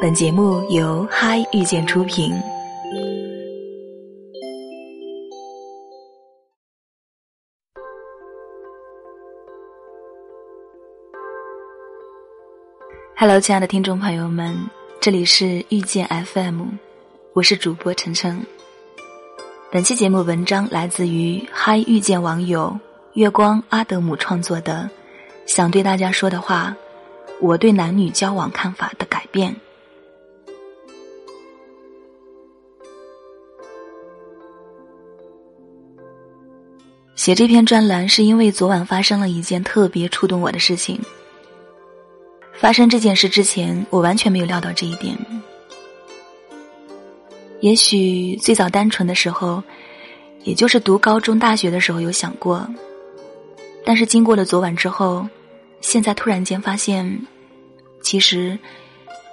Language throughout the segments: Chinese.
本节目由嗨遇见出品。Hello，亲爱的听众朋友们，这里是遇见 FM，我是主播晨晨。本期节目文章来自于嗨遇见网友月光阿德姆创作的，想对大家说的话，我对男女交往看法的改变。写这篇专栏是因为昨晚发生了一件特别触动我的事情。发生这件事之前，我完全没有料到这一点。也许最早单纯的时候，也就是读高中、大学的时候有想过，但是经过了昨晚之后，现在突然间发现，其实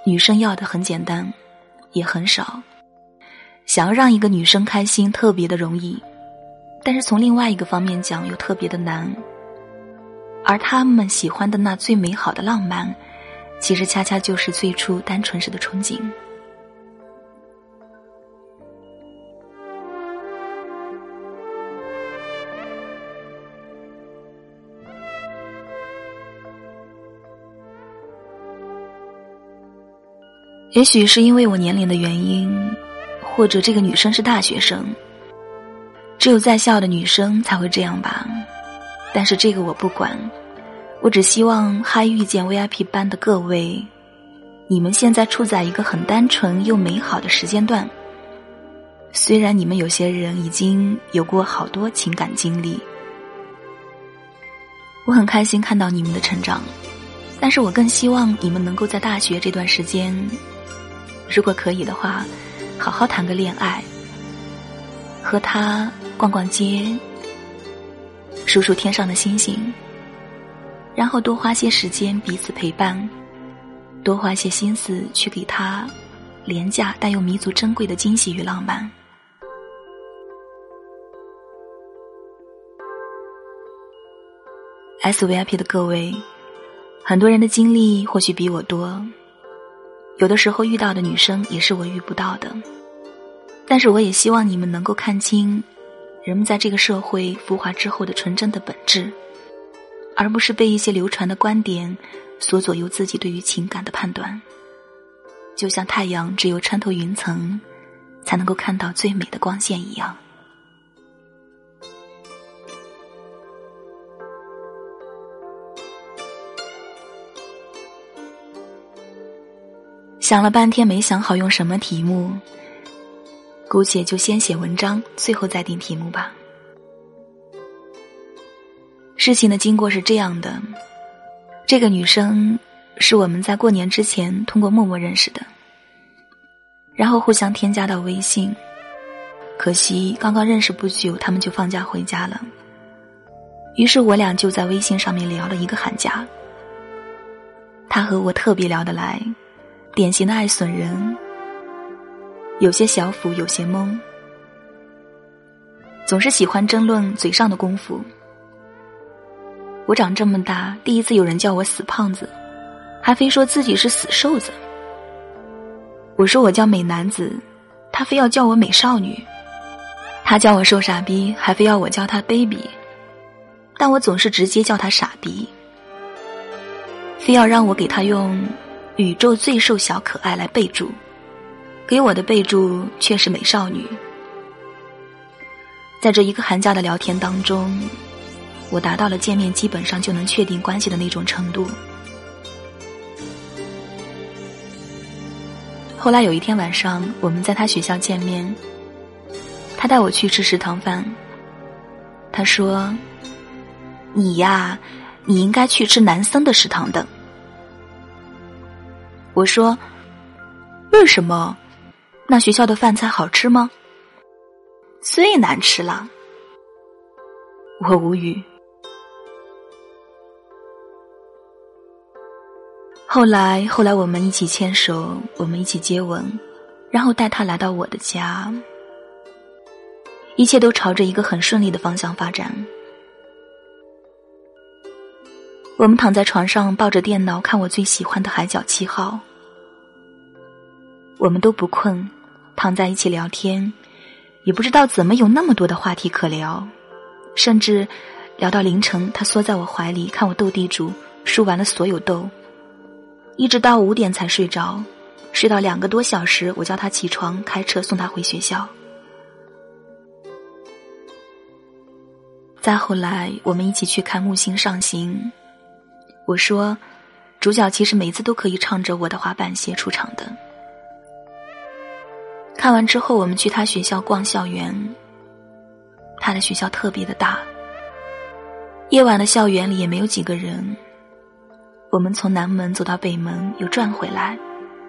女生要的很简单，也很少。想要让一个女生开心，特别的容易。但是从另外一个方面讲，又特别的难。而他们喜欢的那最美好的浪漫，其实恰恰就是最初单纯时的憧憬。也许是因为我年龄的原因，或者这个女生是大学生。只有在校的女生才会这样吧，但是这个我不管，我只希望嗨遇见 VIP 班的各位，你们现在处在一个很单纯又美好的时间段。虽然你们有些人已经有过好多情感经历，我很开心看到你们的成长，但是我更希望你们能够在大学这段时间，如果可以的话，好好谈个恋爱，和他。逛逛街，数数天上的星星，然后多花些时间彼此陪伴，多花些心思去给他廉价但又弥足珍贵的惊喜与浪漫。SVIP 的各位，很多人的经历或许比我多，有的时候遇到的女生也是我遇不到的，但是我也希望你们能够看清。人们在这个社会浮华之后的纯真的本质，而不是被一些流传的观点所左右自己对于情感的判断。就像太阳只有穿透云层，才能够看到最美的光线一样。想了半天，没想好用什么题目。姑且就先写文章，最后再定题目吧。事情的经过是这样的：这个女生是我们在过年之前通过陌陌认识的，然后互相添加到微信。可惜刚刚认识不久，他们就放假回家了。于是我俩就在微信上面聊了一个寒假。他和我特别聊得来，典型的爱损人。有些小腹，有些懵，总是喜欢争论嘴上的功夫。我长这么大，第一次有人叫我死胖子，还非说自己是死瘦子。我说我叫美男子，他非要叫我美少女。他叫我瘦傻逼，还非要我叫他 baby，但我总是直接叫他傻逼。非要让我给他用“宇宙最瘦小可爱”来备注。给我的备注却是美少女。在这一个寒假的聊天当中，我达到了见面基本上就能确定关系的那种程度。后来有一天晚上，我们在他学校见面，他带我去吃食堂饭。他说：“你呀，你应该去吃男生的食堂的。”我说：“为什么？”那学校的饭菜好吃吗？最难吃了。我无语。后来，后来我们一起牵手，我们一起接吻，然后带他来到我的家，一切都朝着一个很顺利的方向发展。我们躺在床上，抱着电脑看我最喜欢的《海角七号》。我们都不困，躺在一起聊天，也不知道怎么有那么多的话题可聊，甚至聊到凌晨，他缩在我怀里看我斗地主，输完了所有斗，一直到五点才睡着，睡到两个多小时，我叫他起床开车送他回学校。再后来，我们一起去看《木星上行》。我说，主角其实每次都可以唱着我的滑板鞋出场的。看完之后，我们去他学校逛校园。他的学校特别的大，夜晚的校园里也没有几个人。我们从南门走到北门，又转回来，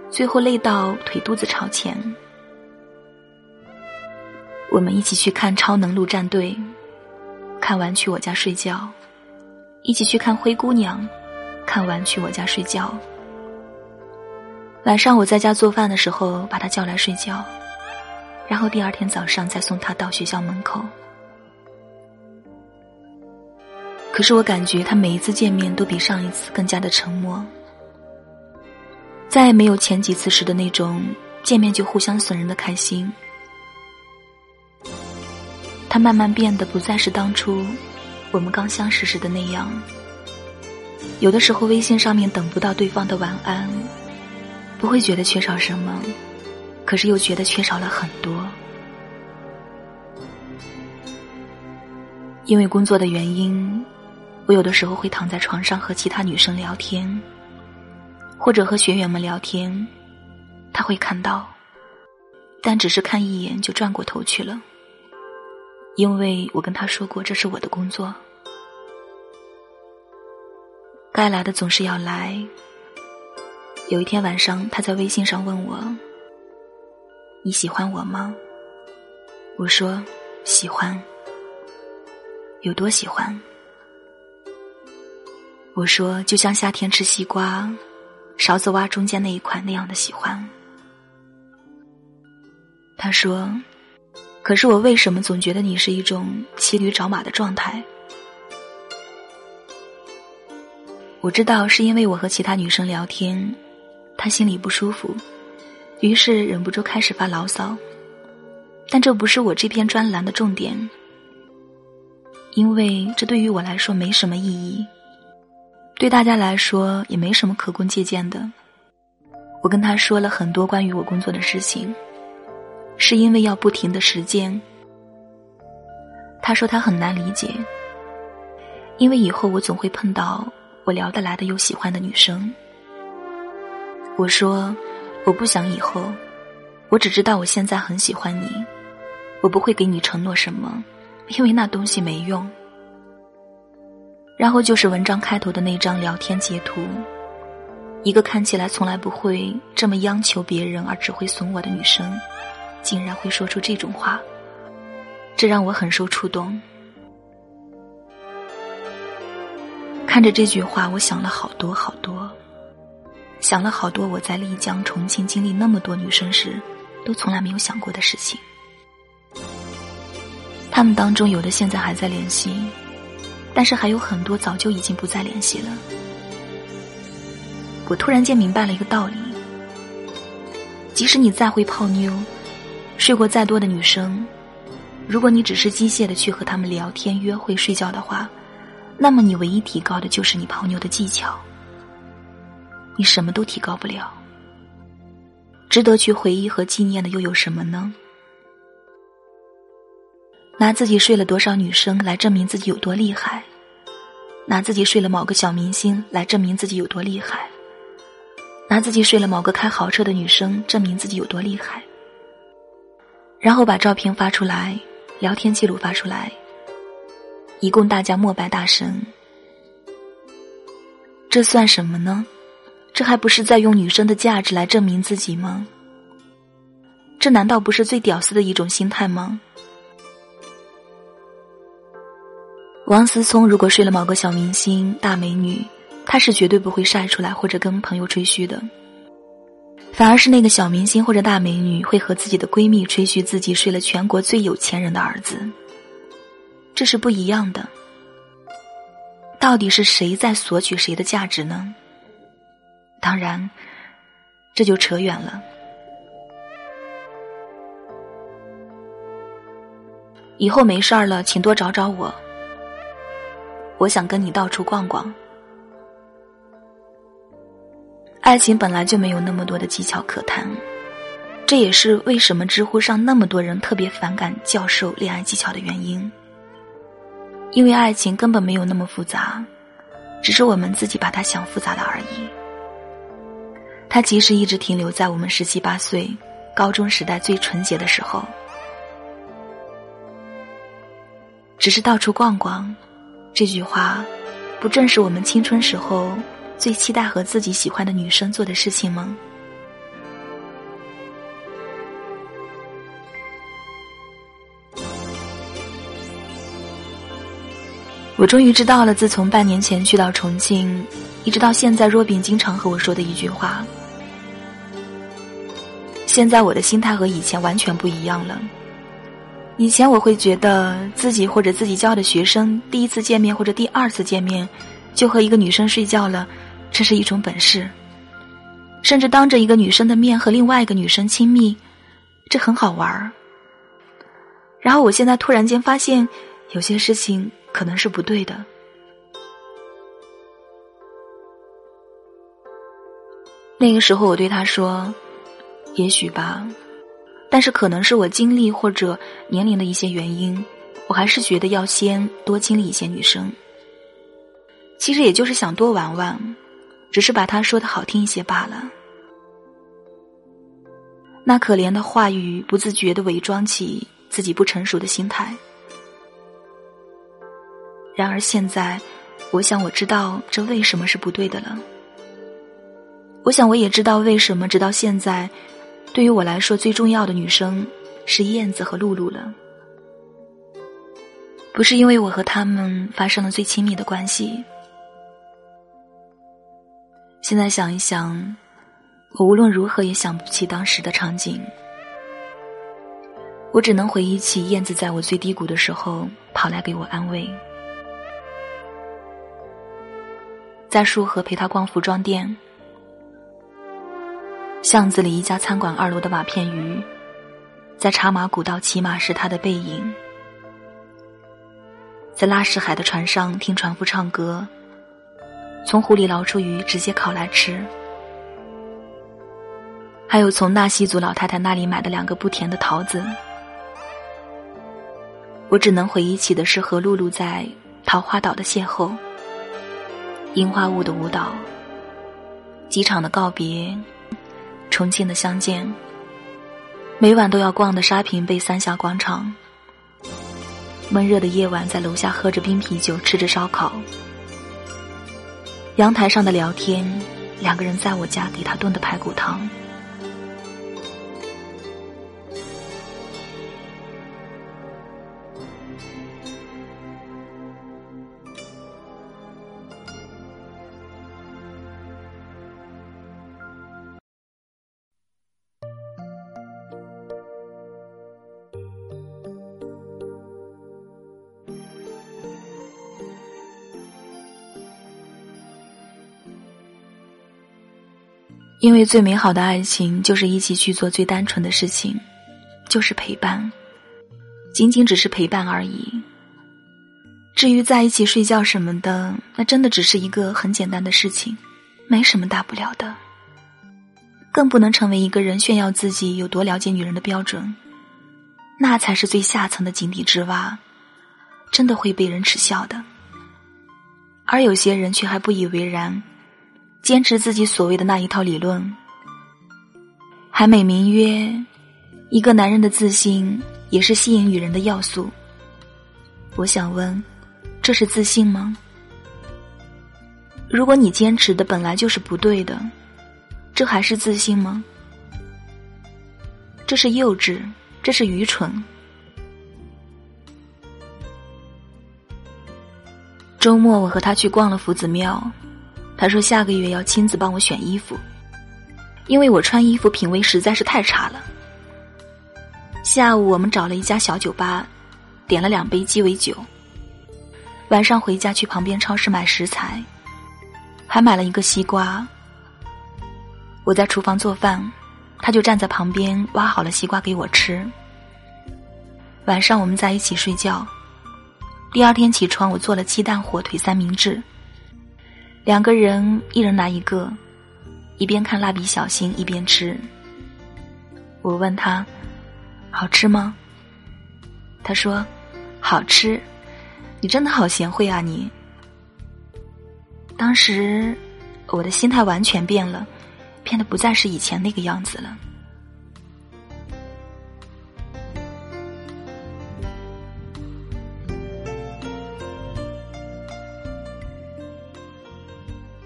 最后累到腿肚子朝前。我们一起去看《超能陆战队》。看完去我家睡觉，一起去看灰姑娘。看完去我家睡觉。晚上我在家做饭的时候，把他叫来睡觉，然后第二天早上再送他到学校门口。可是我感觉他每一次见面都比上一次更加的沉默，再也没有前几次时的那种见面就互相损人的开心。他慢慢变得不再是当初我们刚相识时的那样。有的时候微信上面等不到对方的晚安，不会觉得缺少什么，可是又觉得缺少了很多。因为工作的原因，我有的时候会躺在床上和其他女生聊天，或者和学员们聊天，他会看到，但只是看一眼就转过头去了。因为我跟他说过，这是我的工作，该来的总是要来。有一天晚上，他在微信上问我：“你喜欢我吗？”我说：“喜欢。”有多喜欢？我说：“就像夏天吃西瓜，勺子挖中间那一块那样的喜欢。”他说。可是我为什么总觉得你是一种骑驴找马的状态？我知道是因为我和其他女生聊天，他心里不舒服，于是忍不住开始发牢骚。但这不是我这篇专栏的重点，因为这对于我来说没什么意义，对大家来说也没什么可供借鉴的。我跟他说了很多关于我工作的事情。是因为要不停的实践。他说他很难理解，因为以后我总会碰到我聊得来的又喜欢的女生。我说我不想以后，我只知道我现在很喜欢你，我不会给你承诺什么，因为那东西没用。然后就是文章开头的那张聊天截图，一个看起来从来不会这么央求别人而只会损我的女生。竟然会说出这种话，这让我很受触动。看着这句话，我想了好多好多，想了好多我在丽江、重庆经历那么多女生时，都从来没有想过的事情。他们当中有的现在还在联系，但是还有很多早就已经不再联系了。我突然间明白了一个道理：即使你再会泡妞。睡过再多的女生，如果你只是机械的去和他们聊天、约会、睡觉的话，那么你唯一提高的就是你泡妞的技巧。你什么都提高不了。值得去回忆和纪念的又有什么呢？拿自己睡了多少女生来证明自己有多厉害，拿自己睡了某个小明星来证明自己有多厉害，拿自己睡了某个开豪车的女生证明自己有多厉害。然后把照片发出来，聊天记录发出来，以供大家膜拜大神。这算什么呢？这还不是在用女生的价值来证明自己吗？这难道不是最屌丝的一种心态吗？王思聪如果睡了某个小明星、大美女，他是绝对不会晒出来或者跟朋友吹嘘的。反而是那个小明星或者大美女会和自己的闺蜜吹嘘自己睡了全国最有钱人的儿子，这是不一样的。到底是谁在索取谁的价值呢？当然这就扯远了。以后没事儿了请多找找我我想跟你到处逛逛。爱情本来就没有那么多的技巧可谈这也是为什么知乎上那么多人特别反感教授恋爱技巧的原因。因为爱情根本没有那么复杂只是我们自己把它想复杂了而已。它其实一直停留在我们十七八岁、高中时代最纯洁的时候。只是到处逛逛，这句话，不正是我们青春时候最期待和自己喜欢的女生做的事情吗？我终于知道了，自从半年前去到重庆，一直到现在，若饼经常和我说的一句话。现在我的心态和以前完全不一样了。以前我会觉得自己或者自己教的学生第一次见面或者第二次见面，就和一个女生睡觉了，这是一种本事。甚至当着一个女生的面和另外一个女生亲密，这很好玩儿。然后我现在突然间发现，有些事情。可能是不对的。那个时候，我对他说：“也许吧，但是可能是我经历或者年龄的一些原因，我还是觉得要先多经历一些女生。其实也就是想多玩玩，只是把他说的好听一些罢了。”那可怜的话语，不自觉的伪装起自己不成熟的心态。然而现在，我想我知道这为什么是不对的了。我想我也知道为什么直到现在，对于我来说最重要的女生是燕子和露露了。不是因为我和他们发生了最亲密的关系。现在想一想，我无论如何也想不起当时的场景。我只能回忆起燕子在我最低谷的时候跑来给我安慰。在束河陪他逛服装店，巷子里一家餐馆二楼的瓦片鱼，在茶马古道骑马时他的背影，在拉什海的船上听船夫唱歌，从湖里捞出鱼直接烤来吃，还有从纳西族老太太那里买的两个不甜的桃子。我只能回忆起的是和露露在桃花岛的邂逅。樱花雾的舞蹈，机场的告别，重庆的相见，每晚都要逛的沙坪坝三峡广场，闷热的夜晚在楼下喝着冰啤酒，吃着烧烤，阳台上的聊天，两个人在我家给他炖的排骨汤。因为最美好的爱情就是一起去做最单纯的事情，就是陪伴，仅仅只是陪伴而已。至于在一起睡觉什么的，那真的只是一个很简单的事情，没什么大不了的。更不能成为一个人炫耀自己有多了解女人的标准，那才是最下层的井底之蛙，真的会被人耻笑的。而有些人却还不以为然。坚持自己所谓的那一套理论，还美名曰一个男人的自信也是吸引女人的要素。我想问，这是自信吗？如果你坚持的本来就是不对的，这还是自信吗？这是幼稚，这是愚蠢。周末我和他去逛了夫子庙。他说下个月要亲自帮我选衣服，因为我穿衣服品味实在是太差了。下午我们找了一家小酒吧，点了两杯鸡尾酒。晚上回家去旁边超市买食材，还买了一个西瓜。我在厨房做饭，他就站在旁边挖好了西瓜给我吃。晚上我们在一起睡觉。第二天起床，我做了鸡蛋火腿三明治。两个人一人拿一个，一边看蜡笔小新一边吃。我问他：“好吃吗？”他说：“好吃。”你真的好贤惠啊！你。当时我的心态完全变了，变得不再是以前那个样子了。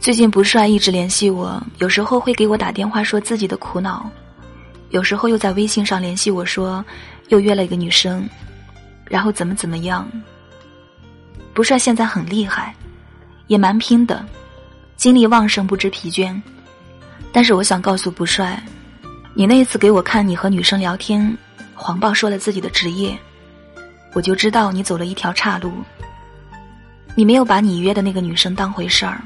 最近不帅一直联系我，有时候会给我打电话说自己的苦恼，有时候又在微信上联系我说又约了一个女生，然后怎么怎么样。不帅现在很厉害，也蛮拼的，精力旺盛不知疲倦。但是我想告诉不帅，你那一次给我看你和女生聊天，谎报说了自己的职业，我就知道你走了一条岔路。你没有把你约的那个女生当回事儿。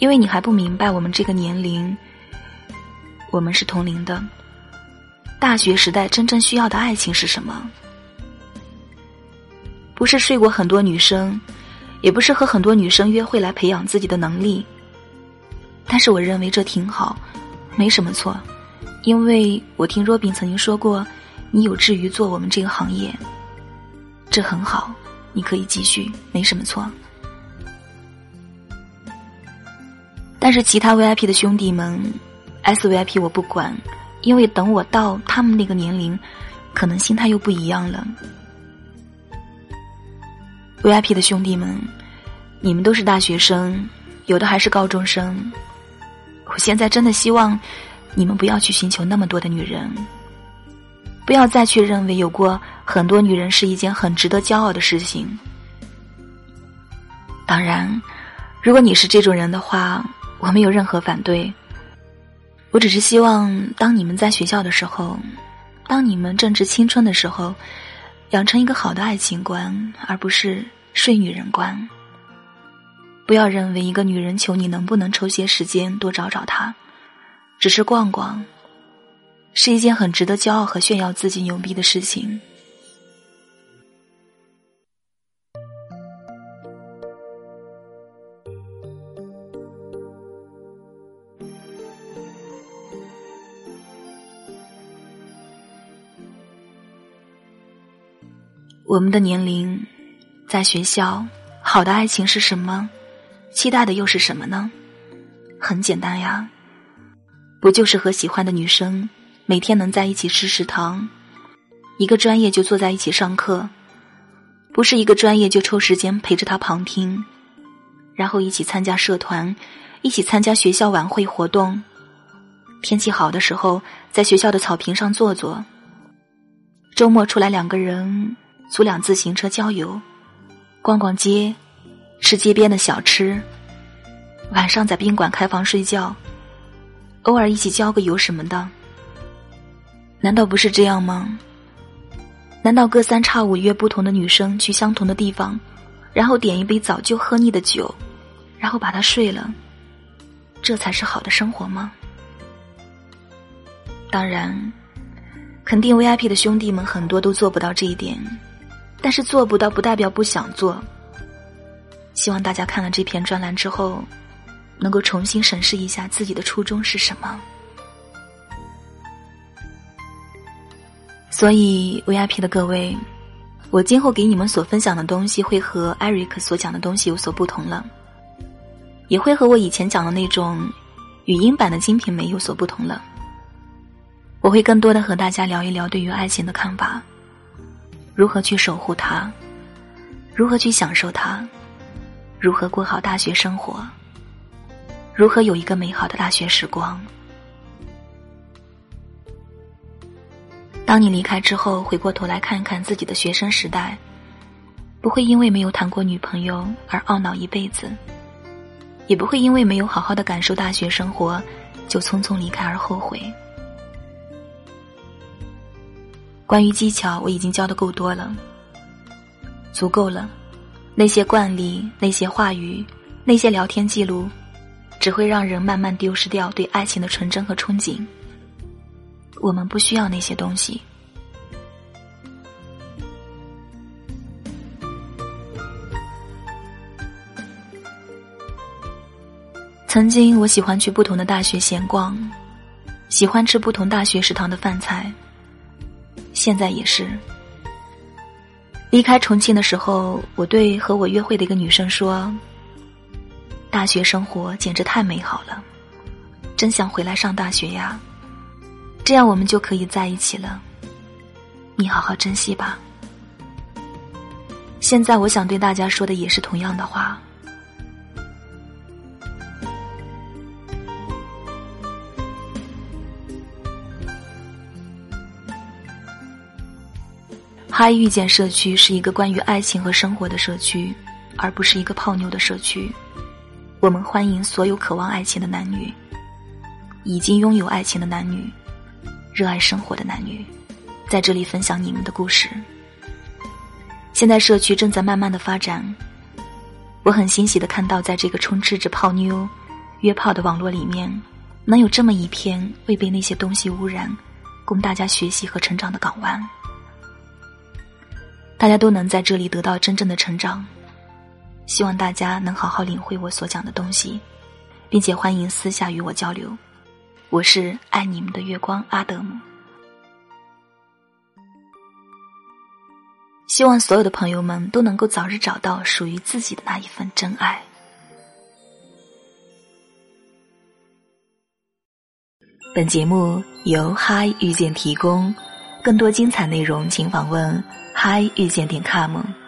因为你还不明白，我们这个年龄，我们是同龄的。大学时代真正需要的爱情是什么？不是睡过很多女生，也不是和很多女生约会来培养自己的能力。但是我认为这挺好，没什么错。因为我听若冰曾经说过，你有志于做我们这个行业，这很好，你可以继续，没什么错。但是其他 VIP 的兄弟们，SVIP 我不管，因为等我到他们那个年龄，可能心态又不一样了。VIP 的兄弟们，你们都是大学生，有的还是高中生。我现在真的希望你们不要去寻求那么多的女人，不要再去认为有过很多女人是一件很值得骄傲的事情。当然，如果你是这种人的话。我没有任何反对，我只是希望，当你们在学校的时候，当你们正值青春的时候，养成一个好的爱情观，而不是睡女人观。不要认为一个女人求你能不能抽些时间多找找她，只是逛逛，是一件很值得骄傲和炫耀自己牛逼的事情。我们的年龄，在学校，好的爱情是什么？期待的又是什么呢？很简单呀，不就是和喜欢的女生每天能在一起吃食堂，一个专业就坐在一起上课，不是一个专业就抽时间陪着她旁听，然后一起参加社团，一起参加学校晚会活动，天气好的时候在学校的草坪上坐坐，周末出来两个人。租辆自行车郊游，逛逛街，吃街边的小吃，晚上在宾馆开房睡觉，偶尔一起郊个游什么的，难道不是这样吗？难道隔三差五约不同的女生去相同的地方，然后点一杯早就喝腻的酒，然后把她睡了，这才是好的生活吗？当然，肯定 VIP 的兄弟们很多都做不到这一点。但是做不到不代表不想做。希望大家看了这篇专栏之后，能够重新审视一下自己的初衷是什么。所以 VIP 的各位，我今后给你们所分享的东西会和艾瑞克所讲的东西有所不同了，也会和我以前讲的那种语音版的《金瓶梅》有所不同了。我会更多的和大家聊一聊对于爱情的看法。如何去守护它？如何去享受它？如何过好大学生活？如何有一个美好的大学时光？当你离开之后，回过头来看看自己的学生时代，不会因为没有谈过女朋友而懊恼一辈子，也不会因为没有好好的感受大学生活就匆匆离开而后悔。关于技巧我已经教的够多了。足够了。那些惯例那些话语那些聊天记录只会让人慢慢丢失掉对爱情的纯真和憧憬。我们不需要那些东西。曾经我喜欢去不同的大学闲逛喜欢吃不同大学食堂的饭菜现在也是。离开重庆的时候，我对和我约会的一个女生说：“大学生活简直太美好了，真想回来上大学呀！这样我们就可以在一起了。你好好珍惜吧。”现在我想对大家说的也是同样的话。他遇见社区是一个关于爱情和生活的社区，而不是一个泡妞的社区。我们欢迎所有渴望爱情的男女，已经拥有爱情的男女，热爱生活的男女，在这里分享你们的故事。现在社区正在慢慢的发展，我很欣喜的看到，在这个充斥着泡妞、约炮的网络里面，能有这么一片未被那些东西污染、供大家学习和成长的港湾。大家都能在这里得到真正的成长，希望大家能好好领会我所讲的东西，并且欢迎私下与我交流。我是爱你们的月光阿德姆。希望所有的朋友们都能够早日找到属于自己的那一份真爱。本节目由嗨遇见提供，更多精彩内容请访问嗨遇见点 com。